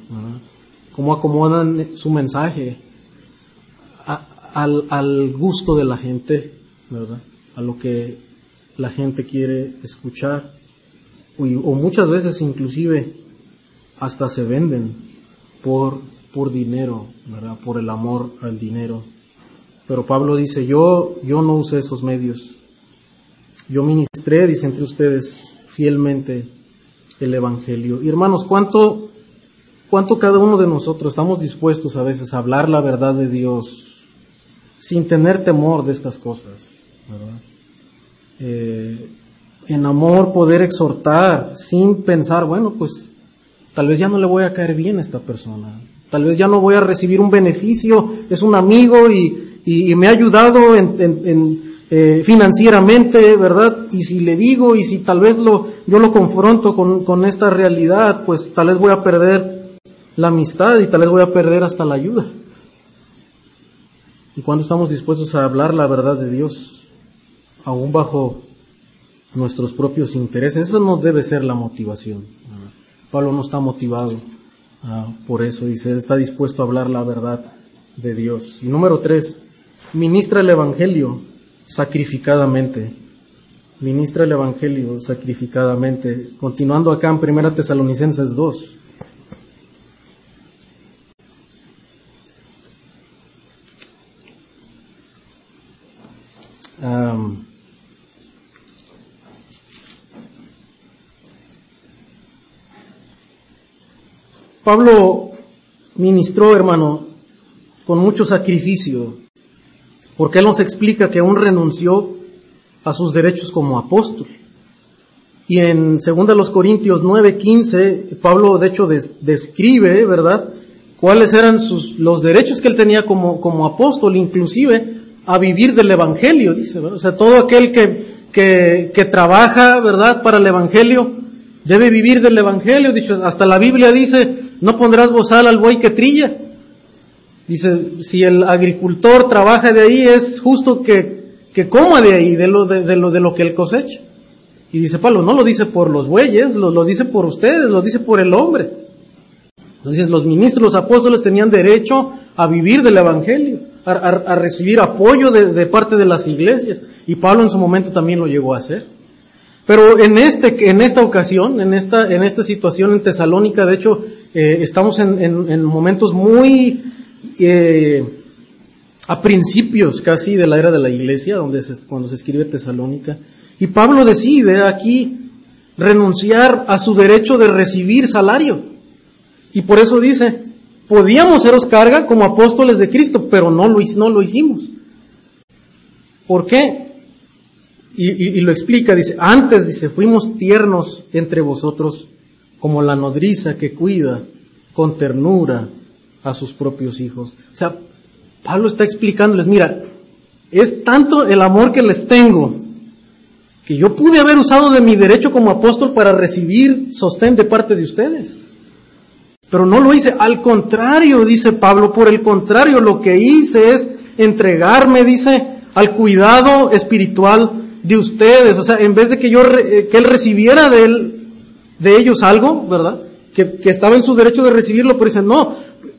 cómo acomodan su mensaje al, al, gusto de la gente, ¿verdad? A lo que la gente quiere escuchar. O, muchas veces inclusive hasta se venden por, por dinero, ¿verdad? Por el amor al dinero. Pero Pablo dice, yo, yo no usé esos medios. Yo ministré, dice entre ustedes, fielmente el Evangelio. Y hermanos, ¿cuánto, cuánto cada uno de nosotros estamos dispuestos a veces a hablar la verdad de Dios sin tener temor de estas cosas? Eh, en amor poder exhortar sin pensar, bueno, pues tal vez ya no le voy a caer bien a esta persona. Tal vez ya no voy a recibir un beneficio, es un amigo y, y, me ha ayudado en, eh, financieramente, ¿verdad? Y si le digo y si tal vez lo, yo lo confronto con, con esta realidad, pues tal vez voy a perder la amistad y tal vez voy a perder hasta la ayuda. Y cuando estamos dispuestos a hablar la verdad de Dios, aún bajo nuestros propios intereses, eso no debe ser la motivación. Pablo no está motivado ah, por eso, dice, está dispuesto a hablar la verdad de Dios. Y número tres, ministra el Evangelio sacrificadamente. Ministra el Evangelio sacrificadamente. Continuando acá en Primera Tesalonicenses 2. Pablo ministró, hermano, con mucho sacrificio porque Él nos explica que aún renunció a sus derechos como apóstol. Y en 2 Corintios 9, 15, Pablo de hecho describe, ¿verdad?, cuáles eran sus, los derechos que él tenía como, como apóstol, inclusive a vivir del Evangelio, dice. O sea, todo aquel que, que, trabaja, ¿verdad?, para el Evangelio, debe vivir del Evangelio, dicho, hasta la Biblia dice, no pondrás bozal al buey que trilla. Dice, si el agricultor trabaja de ahí, es justo que, que coma de ahí, de lo, de, lo, de lo que él cosecha. Y dice Pablo, no lo dice por los bueyes, lo, lo dice por ustedes, lo dice por el hombre. Entonces los ministros, los apóstoles tenían derecho a vivir del Evangelio, a, recibir apoyo de, parte de las iglesias. Y Pablo en su momento también lo llegó a hacer. Pero en, este, en esta ocasión, en esta, en esta situación en Tesalónica, de hecho, eh, estamos en, en, en momentos muy eh, a principios casi de la era de la iglesia, donde cuando se escribe Tesalónica. Y Pablo decide aquí renunciar a su derecho de recibir salario. Y por eso dice, podíamos seros carga como apóstoles de Cristo, pero no lo, no lo hicimos. ¿Por qué? Y, y, lo explica, dice, antes, dice, fuimos tiernos entre vosotros como la nodriza que cuida con ternura a sus propios hijos. O sea, Pablo está explicándoles, mira, es tanto el amor que les tengo que yo pude haber usado de mi derecho como apóstol para recibir sostén de parte de ustedes. Pero no lo hice, al contrario, dice Pablo, por el contrario, lo que hice es entregarme, dice, al cuidado espiritual de ustedes. O sea, en vez de que yo, que él recibiera de él, de ellos algo, ¿verdad? Que, que estaba en su derecho de recibirlo, pero dice, no,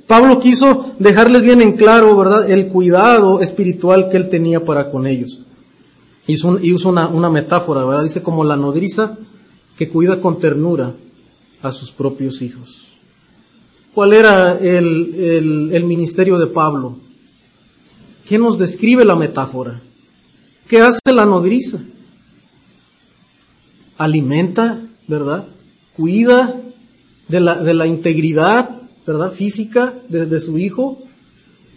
Pablo quiso dejarles bien en claro, ¿verdad?, el cuidado espiritual que él tenía para con ellos. Y usa una, una, metáfora, ¿verdad? Dice como la nodriza que cuida con ternura a sus propios hijos. ¿Cuál era el, el, el ministerio de Pablo? ¿Qué nos describe la metáfora? ¿Qué hace la nodriza? Alimenta, ¿verdad? Cuida de la, de la integridad ¿verdad? Física de, su hijo.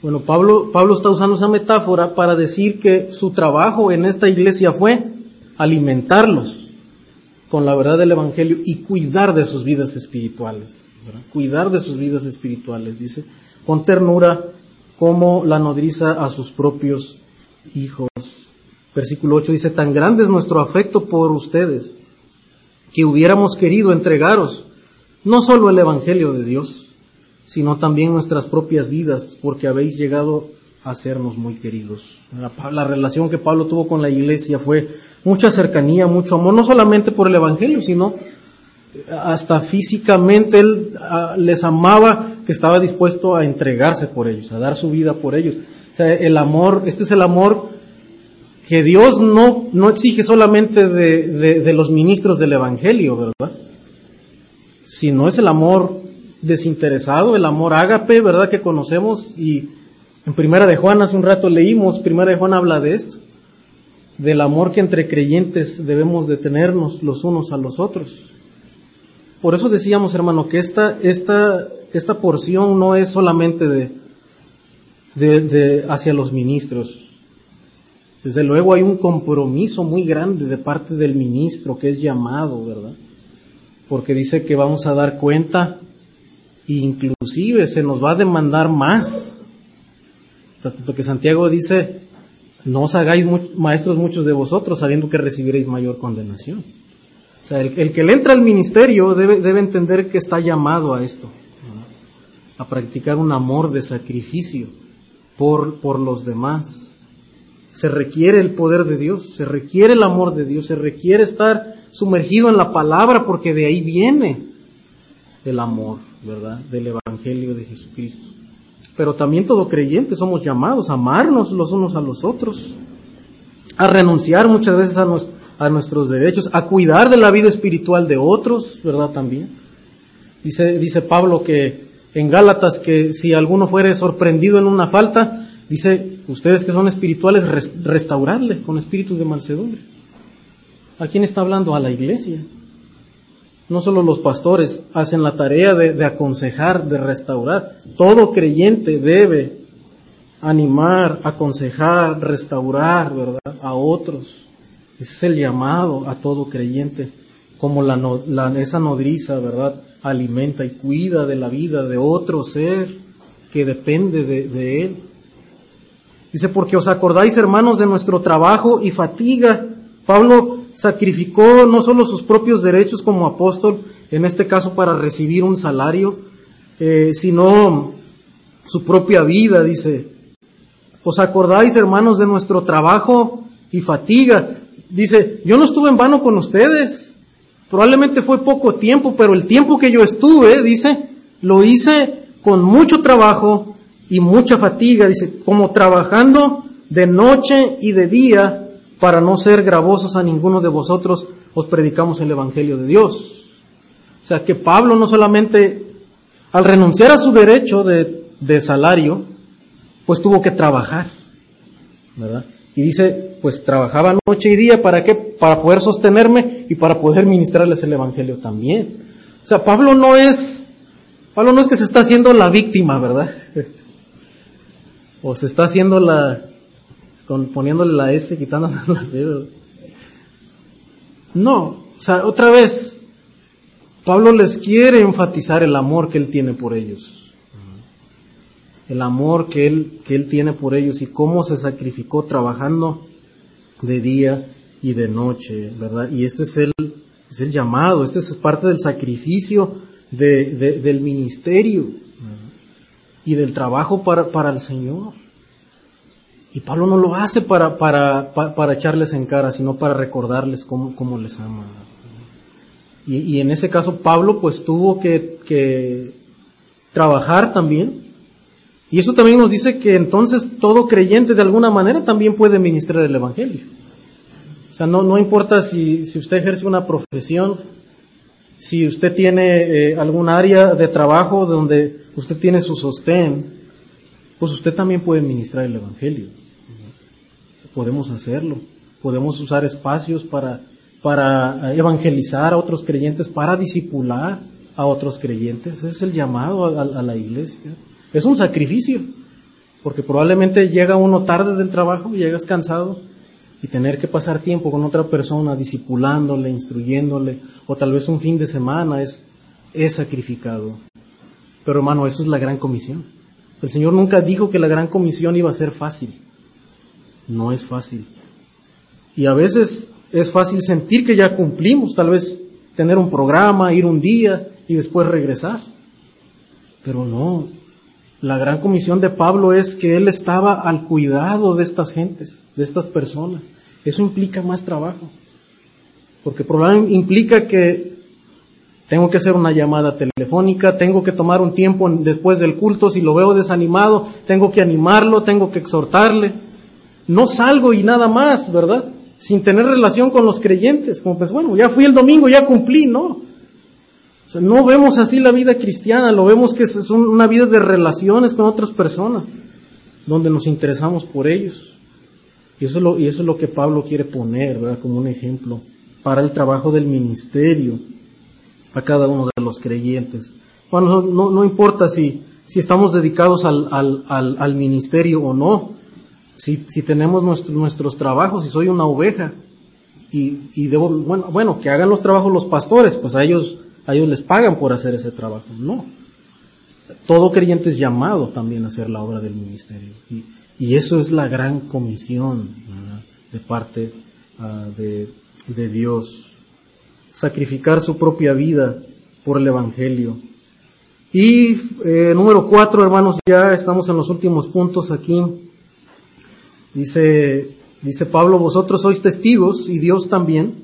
Bueno, Pablo, Pablo está usando esa metáfora para decir que su trabajo en esta iglesia fue alimentarlos con la verdad del Evangelio y cuidar de sus vidas espirituales. Cuidar de sus vidas espirituales, dice, con ternura como la nodriza a sus propios hijos. Versículo 8 dice, tan grande es nuestro afecto por ustedes, que hubiéramos querido entregaros no solo el Evangelio de Dios, sino también nuestras propias vidas, porque habéis llegado a sernos muy queridos. La, la, relación que Pablo tuvo con la iglesia fue mucha cercanía, mucho amor, no solamente por el Evangelio, sino hasta físicamente él les amaba, que estaba dispuesto a entregarse por ellos, a dar su vida por ellos. O sea, el amor, este es el amor que Dios no, no exige solamente de, de, de los ministros del Evangelio, ¿verdad? Sino es el amor desinteresado, el amor ágape, ¿verdad? Que conocemos y en Primera de Juan hace un rato leímos, Primera de Juan habla de esto, del amor que entre creyentes debemos de tenernos los unos a los otros. Por eso decíamos, hermano, que esta, esta, esta porción no es solamente de, de, hacia los ministros, desde luego hay un compromiso muy grande de parte del ministro que es llamado, ¿verdad? Porque dice que vamos a dar cuenta e inclusive se nos va a demandar más. Tanto que Santiago dice, no os hagáis maestros muchos de vosotros sabiendo que recibiréis mayor condenación. El, que le entra al ministerio debe, debe, entender que está llamado a esto, a practicar un amor de sacrificio por, por los demás se requiere el poder de Dios, se requiere el amor de Dios, se requiere estar sumergido en la palabra porque de ahí viene el amor, ¿verdad? Del Evangelio de Jesucristo. Pero también todo creyente somos llamados a amarnos los unos a los otros, a renunciar muchas veces a, nos, a nuestros derechos, a cuidar de la vida espiritual de otros, ¿verdad? También. Dice, dice Pablo que en Gálatas que si alguno fuere sorprendido en una falta, Dice, ustedes que son espirituales, restaurarle con espíritu de mansedumbre. ¿A quién está hablando? A la iglesia. No solo los pastores hacen la tarea de, de aconsejar, de restaurar. Todo creyente debe animar, aconsejar, restaurar, ¿verdad? A otros. Ese es el llamado a todo creyente. Como la, la, esa nodriza, ¿verdad? Alimenta y cuida de la vida de otro ser que depende de, él. Dice, porque os acordáis, hermanos, de nuestro trabajo y fatiga. Pablo sacrificó no solo sus propios derechos como apóstol, en este caso para recibir un salario, eh, sino su propia vida, dice. Os acordáis, hermanos, de nuestro trabajo y fatiga. Dice, yo no estuve en vano con ustedes. Probablemente fue poco tiempo, pero el tiempo que yo estuve, dice, lo hice con mucho trabajo y mucha fatiga, dice, como trabajando de noche y de día para no ser gravosos a ninguno de vosotros, os predicamos el Evangelio de Dios. O sea que Pablo no solamente al renunciar a su derecho de, de salario, pues tuvo que trabajar, ¿verdad? Y dice, pues trabajaba noche y día, ¿para qué? Para poder sostenerme y para poder ministrarles el Evangelio también. O sea, Pablo no es, Pablo no es que se está haciendo la víctima, ¿verdad? o se está haciendo la, con, poniéndole la S, quitándole la C. No, o sea, otra vez, Pablo les quiere enfatizar el amor que él tiene por ellos. El amor que él, que él tiene por ellos y cómo se sacrificó trabajando de día y de noche, ¿verdad? Y este es el, es el llamado, este es parte del sacrificio de, de, del ministerio y del trabajo para, para el Señor. Y Pablo no lo hace para, para, para, echarles en cara, sino para recordarles cómo, cómo les ama. Y, y, en ese caso Pablo pues tuvo que trabajar también. Y eso también nos dice que entonces todo creyente de alguna manera también puede ministrar el Evangelio. O sea, no, no importa si, si usted ejerce una profesión, si usted tiene eh, algún área de trabajo donde usted tiene su sostén, pues usted también puede ministrar el Evangelio. Podemos hacerlo. Podemos usar espacios para, para evangelizar a otros creyentes, para disipular a otros creyentes. Ese es el llamado a, la iglesia. Es un sacrificio, porque probablemente llega uno tarde del trabajo, llegas cansado, y tener que pasar tiempo con otra persona, disipulándole, instruyéndole, o tal vez un fin de semana es, es sacrificado. Pero hermano, eso es la gran comisión. El Señor nunca dijo que la gran comisión iba a ser fácil. No es fácil. Y a veces es fácil sentir que ya cumplimos, tal vez tener un programa, ir un día y después regresar. Pero no, la gran comisión de Pablo es que él estaba al cuidado de estas gentes, de estas personas. Eso implica más trabajo. Porque implica que tengo que hacer una llamada telefónica, tengo que tomar un tiempo después del culto, si lo veo desanimado, tengo que animarlo, tengo que exhortarle. No salgo y nada más, ¿verdad? Sin tener relación con los creyentes, como pues bueno, ya fui el domingo, ya cumplí, ¿no? No vemos así la vida cristiana, lo vemos que es una vida de relaciones con otras personas, donde nos interesamos por ellos. Y eso es lo, y eso es lo que Pablo quiere poner. Como un ejemplo para el trabajo del ministerio a cada uno de los creyentes. Bueno, no, no importa si, si estamos dedicados al, al, al, al ministerio o no, si, si tenemos nuestros trabajos, si soy una oveja y, y debo, bueno, bueno, que hagan los trabajos los pastores, pues a ellos, a ellos les pagan por hacer ese trabajo. No. Todo creyente es llamado también a hacer la obra del ministerio. Y, eso es la gran comisión de parte uh, de, Dios. Sacrificar su propia vida por el Evangelio. Y eh, número cuatro, hermanos, ya estamos en los últimos puntos aquí. Dice, dice Pablo, vosotros sois testigos, y Dios también,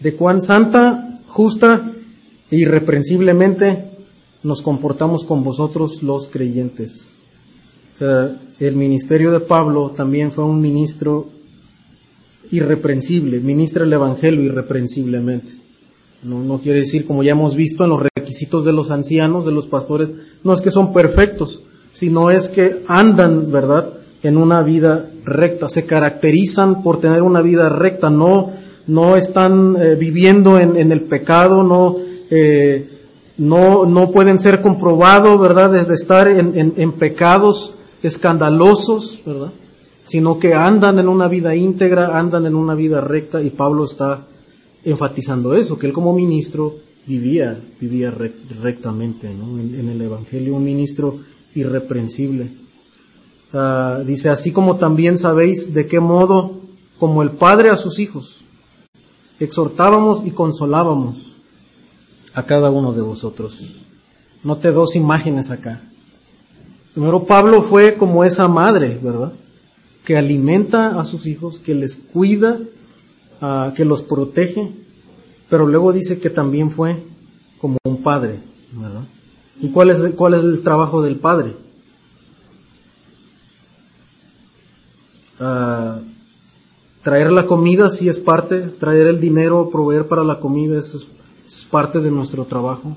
de cuán santa, justa irreprensiblemente nos comportamos con vosotros los creyentes. O sea, el ministerio de Pablo también fue un ministro irreprensible, ministra el Evangelio irreprensiblemente. No, quiere decir, como ya hemos visto en los requisitos de los ancianos, de los pastores, no es que son perfectos, sino es que andan, ¿verdad?, en una vida recta, se caracterizan por tener una vida recta, no, no están eh, viviendo en, en, el pecado, no, eh, no, no pueden ser comprobados, ¿verdad?, de estar en, en, pecados escandalosos, ¿verdad?, sino que andan en una vida íntegra, andan en una vida recta, y Pablo está enfatizando eso, que él como ministro vivía, vivía rectamente, ¿no? en, el Evangelio, un ministro irreprensible. Uh, dice, así como también sabéis de qué modo, como el Padre a sus hijos, exhortábamos y consolábamos a cada uno de vosotros. Note dos imágenes acá. Primero, Pablo fue como esa madre, ¿verdad? Que alimenta a sus hijos, que les cuida, uh, que los protege, pero luego dice que también fue como un padre, ¿verdad? ¿Y cuál es, cuál es el trabajo del padre? Uh, traer la comida sí es parte, traer el dinero, proveer para la comida es, es parte de nuestro trabajo.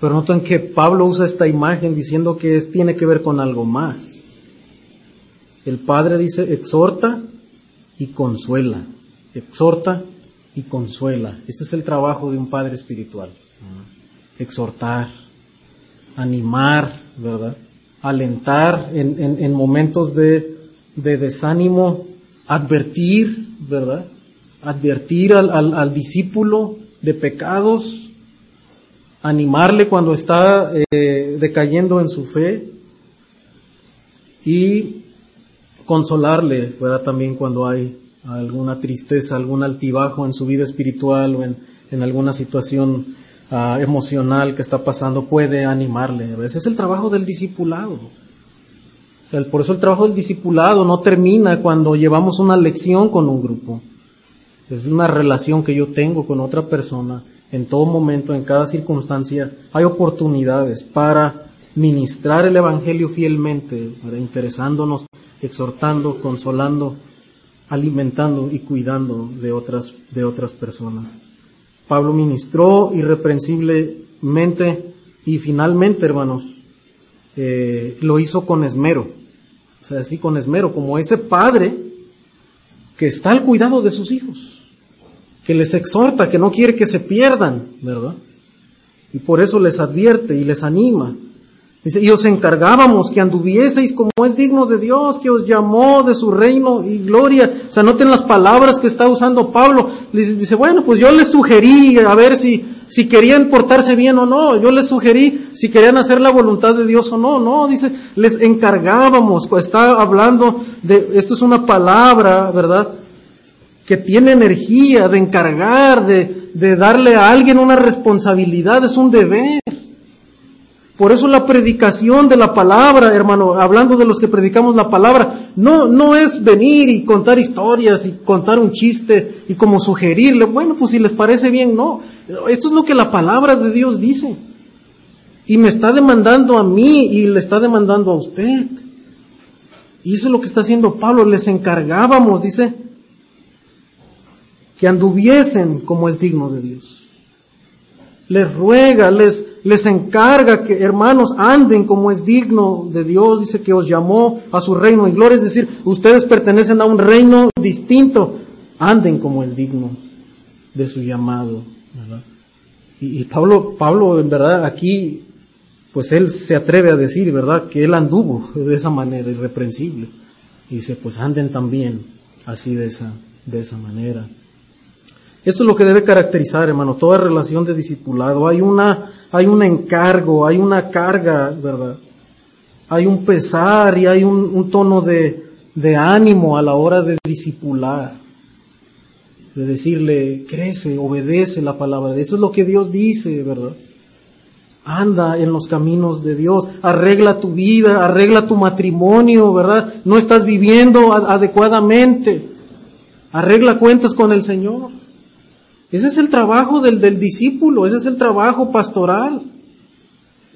Pero noten que Pablo usa esta imagen diciendo que es, tiene que ver con algo más. El Padre dice, exhorta y consuela. Exhorta y consuela. Este es el trabajo de un Padre espiritual. Exhortar, animar, ¿verdad? Alentar en, en, en momentos de, de desánimo, advertir, ¿verdad? Advertir al, al, discípulo de pecados, animarle cuando está eh, decayendo en su fe y consolarle. También cuando hay alguna tristeza, algún altibajo en su vida espiritual o en, en alguna situación uh, emocional que está pasando, puede animarle. Ese es el trabajo del discipulado. Por eso el trabajo del discipulado no termina cuando llevamos una lección con un grupo. Es una relación que yo tengo con otra persona en todo momento, en cada circunstancia. Hay oportunidades para ministrar el Evangelio fielmente, interesándonos, exhortando, consolando, alimentando y cuidando de otras, de otras personas. Pablo ministró irreprensiblemente y finalmente, hermanos, eh, lo hizo con esmero. O sea, así con esmero, como ese padre que está al cuidado de sus hijos, que les exhorta, que no quiere que se pierdan, ¿verdad? Y por eso les advierte y les anima. Dice, y os encargábamos que anduvieseis como es digno de Dios, que os llamó de su reino y gloria. O sea, noten las palabras que está usando Pablo. Dice, dice bueno, pues yo les sugerí a ver si, si querían portarse bien o no. Yo les sugerí si querían hacer la voluntad de Dios o no. No, dice, les encargábamos. Está hablando de, esto es una palabra, ¿verdad? Que tiene energía de encargar, de, darle a alguien una responsabilidad, es un deber. Por eso la predicación de la palabra, hermano, hablando de los que predicamos la palabra, no, no es venir y contar historias y contar un chiste y como sugerirle, bueno, pues si les parece bien, no. Esto es lo que la palabra de Dios dice. Y me está demandando a mí y le está demandando a usted. Y eso es lo que está haciendo Pablo. Les encargábamos, dice, que anduviesen como es digno de Dios les ruega, les, les encarga que hermanos anden como es digno de Dios, dice que os llamó a su reino y gloria, es decir, ustedes pertenecen a un reino distinto, anden como es digno de su llamado. Y, Pablo, Pablo en verdad aquí, pues él se atreve a decir, ¿verdad?, que él anduvo de esa manera, irreprensible. Y dice, pues anden también así de esa, de esa manera. Eso es lo que debe caracterizar, hermano, toda relación de discipulado. Hay una, hay un encargo, hay una carga, ¿verdad? Hay un pesar y hay un, tono de, de ánimo a la hora de discipular. De decirle, crece, obedece la palabra. Eso es lo que Dios dice, ¿verdad? Anda en los caminos de Dios, arregla tu vida, arregla tu matrimonio, ¿verdad? No estás viviendo adecuadamente. Arregla cuentas con el Señor. Ese es el trabajo del, discípulo, ese es el trabajo pastoral.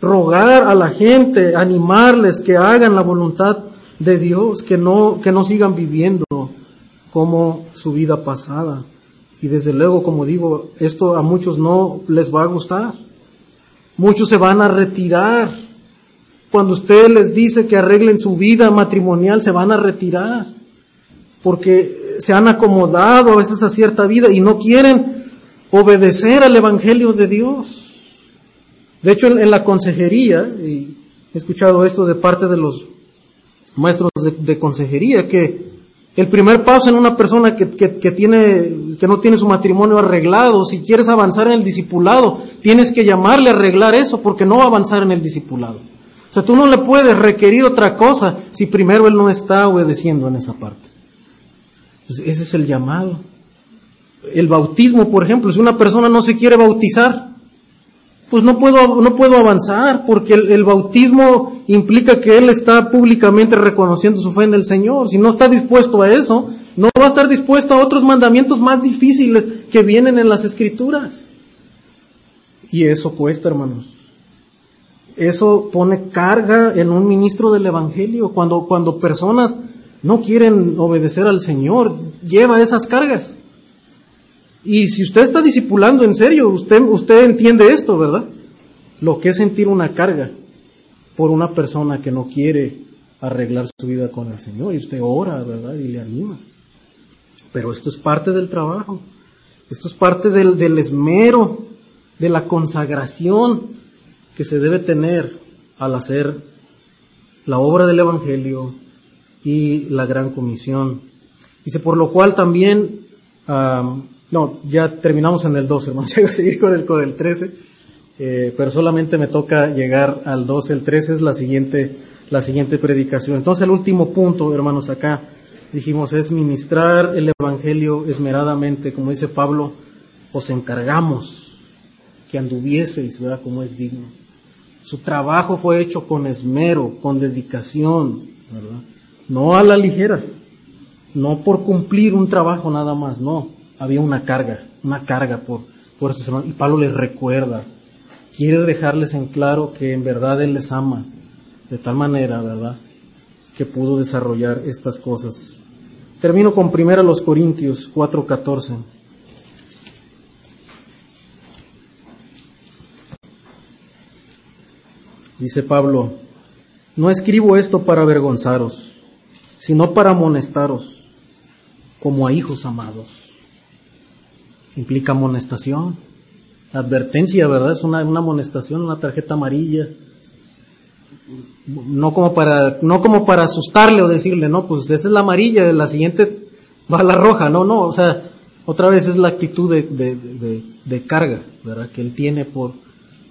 Rogar a la gente, animarles que hagan la voluntad de Dios, que no, que no sigan viviendo como su vida pasada. Y desde luego, como digo, esto a muchos no les va a gustar. Muchos se van a retirar. Cuando usted les dice que arreglen su vida matrimonial, se van a retirar. Porque se han acomodado a veces a cierta vida y no quieren obedecer al Evangelio de Dios. De hecho, en, la consejería, y he escuchado esto de parte de los maestros de, consejería, que el primer paso en una persona que, que, tiene, que no tiene su matrimonio arreglado, si quieres avanzar en el discipulado, tienes que llamarle a arreglar eso porque no va a avanzar en el discipulado. O sea, tú no le puedes requerir otra cosa si primero él no está obedeciendo en esa parte. ese es el llamado el bautismo, por ejemplo, si una persona no se quiere bautizar, pues no puedo, no puedo avanzar, porque el, bautismo implica que él está públicamente reconociendo su fe en el Señor. Si no está dispuesto a eso, no va a estar dispuesto a otros mandamientos más difíciles que vienen en las Escrituras. Y eso cuesta, hermanos. Eso pone carga en un ministro del Evangelio. Cuando, cuando personas no quieren obedecer al Señor, lleva esas cargas. Y si usted está discipulando en serio, usted, usted entiende esto, ¿verdad? Lo que es sentir una carga por una persona que no quiere arreglar su vida con el Señor. Y usted ora, ¿verdad? Y le anima. Pero esto es parte del trabajo. Esto es parte del, del esmero, de la consagración que se debe tener al hacer la obra del Evangelio y la gran comisión. Dice, por lo cual también no, ya terminamos en el 12, hermano. A seguir con el, con el 13, eh, pero solamente me toca llegar al 12. El 13 es la siguiente, la siguiente predicación. Entonces, el último punto, hermanos, acá dijimos es ministrar el Evangelio esmeradamente, como dice Pablo, os encargamos que anduvieseis, ¿verdad? Como es digno. Su trabajo fue hecho con esmero, con dedicación, ¿verdad? No a la ligera, no por cumplir un trabajo nada más, no había una carga, una carga por, por estos hermanos. Y Pablo les recuerda, quiere dejarles en claro que en verdad Él les ama, de tal manera, ¿verdad?, que pudo desarrollar estas cosas. Termino con primero los Corintios 4:14. Dice Pablo, no escribo esto para avergonzaros, sino para amonestaros como a hijos amados implica amonestación, advertencia, ¿verdad? Es una, una amonestación, una tarjeta amarilla. No como para, no como para asustarle o decirle, no, pues esa es la amarilla, la siguiente va la roja, no, no, o sea, Otra vez es la actitud de, de, carga, ¿verdad? Que Él tiene por,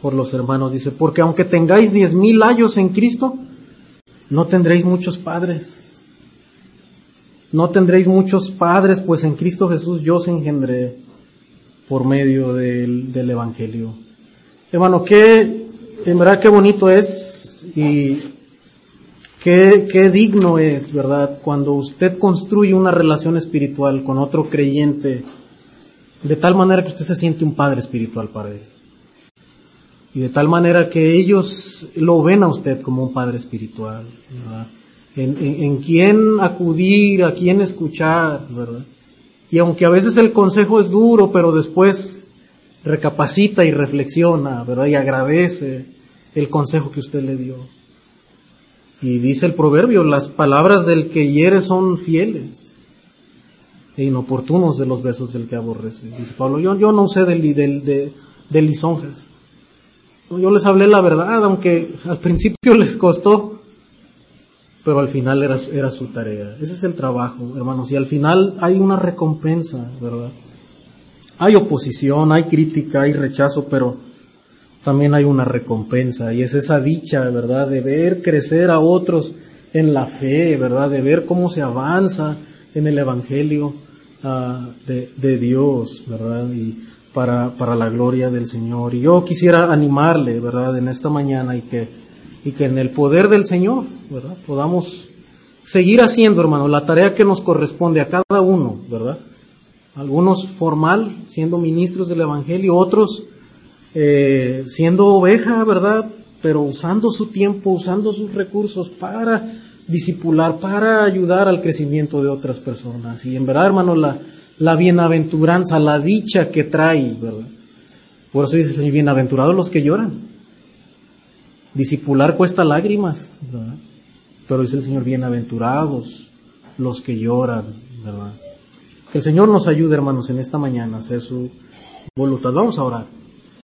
por los hermanos. Dice, porque aunque tengáis diez mil años en Cristo, no tendréis muchos padres. No tendréis muchos padres, pues en Cristo Jesús yo os engendré por medio del, del Evangelio. Hermano, qué, en verdad qué bonito es y qué, qué digno es, ¿verdad? Cuando usted construye una relación espiritual con otro creyente, de tal manera que usted se siente un padre espiritual para él. Y de tal manera que ellos lo ven a usted como un padre espiritual, ¿verdad? En, en, en quién acudir, a quién escuchar, ¿verdad? Y aunque a veces el consejo es duro, pero después recapacita y reflexiona, ¿verdad? Y agradece el consejo que usted le dio. Y dice el proverbio, las palabras del que hiere son fieles e inoportunos de los besos del que aborrece. Dice Pablo, yo, yo no sé de, de lisonjas. Yo les hablé la verdad, aunque al principio les costó, pero al final era, era su tarea. Ese es el trabajo, hermanos. Y al final hay una recompensa, ¿verdad? Hay oposición, hay crítica, hay rechazo, pero también hay una recompensa y es esa dicha, ¿verdad? De ver crecer a otros en la fe, ¿verdad? De ver cómo se avanza en el Evangelio uh, de, de, Dios, ¿verdad? Y para, para la gloria del Señor. Y yo quisiera animarle, ¿verdad? En esta mañana y que, y que en el poder del Señor, ¿verdad? Podamos seguir haciendo, hermano, la tarea que nos corresponde a cada uno, ¿verdad? Algunos formal, siendo ministros del Evangelio, otros eh, siendo oveja, ¿verdad? Pero usando su tiempo, usando sus recursos para disipular, para ayudar al crecimiento de otras personas. Y en verdad, hermano, la, la bienaventuranza, la dicha que trae, ¿verdad? Por eso dice bienaventurados los que lloran. Disipular cuesta lágrimas, ¿verdad? Pero dice el Señor, bienaventurados los que lloran, ¿verdad? Que el Señor nos ayude, hermanos, en esta mañana a hacer su voluntad. Vamos a orar.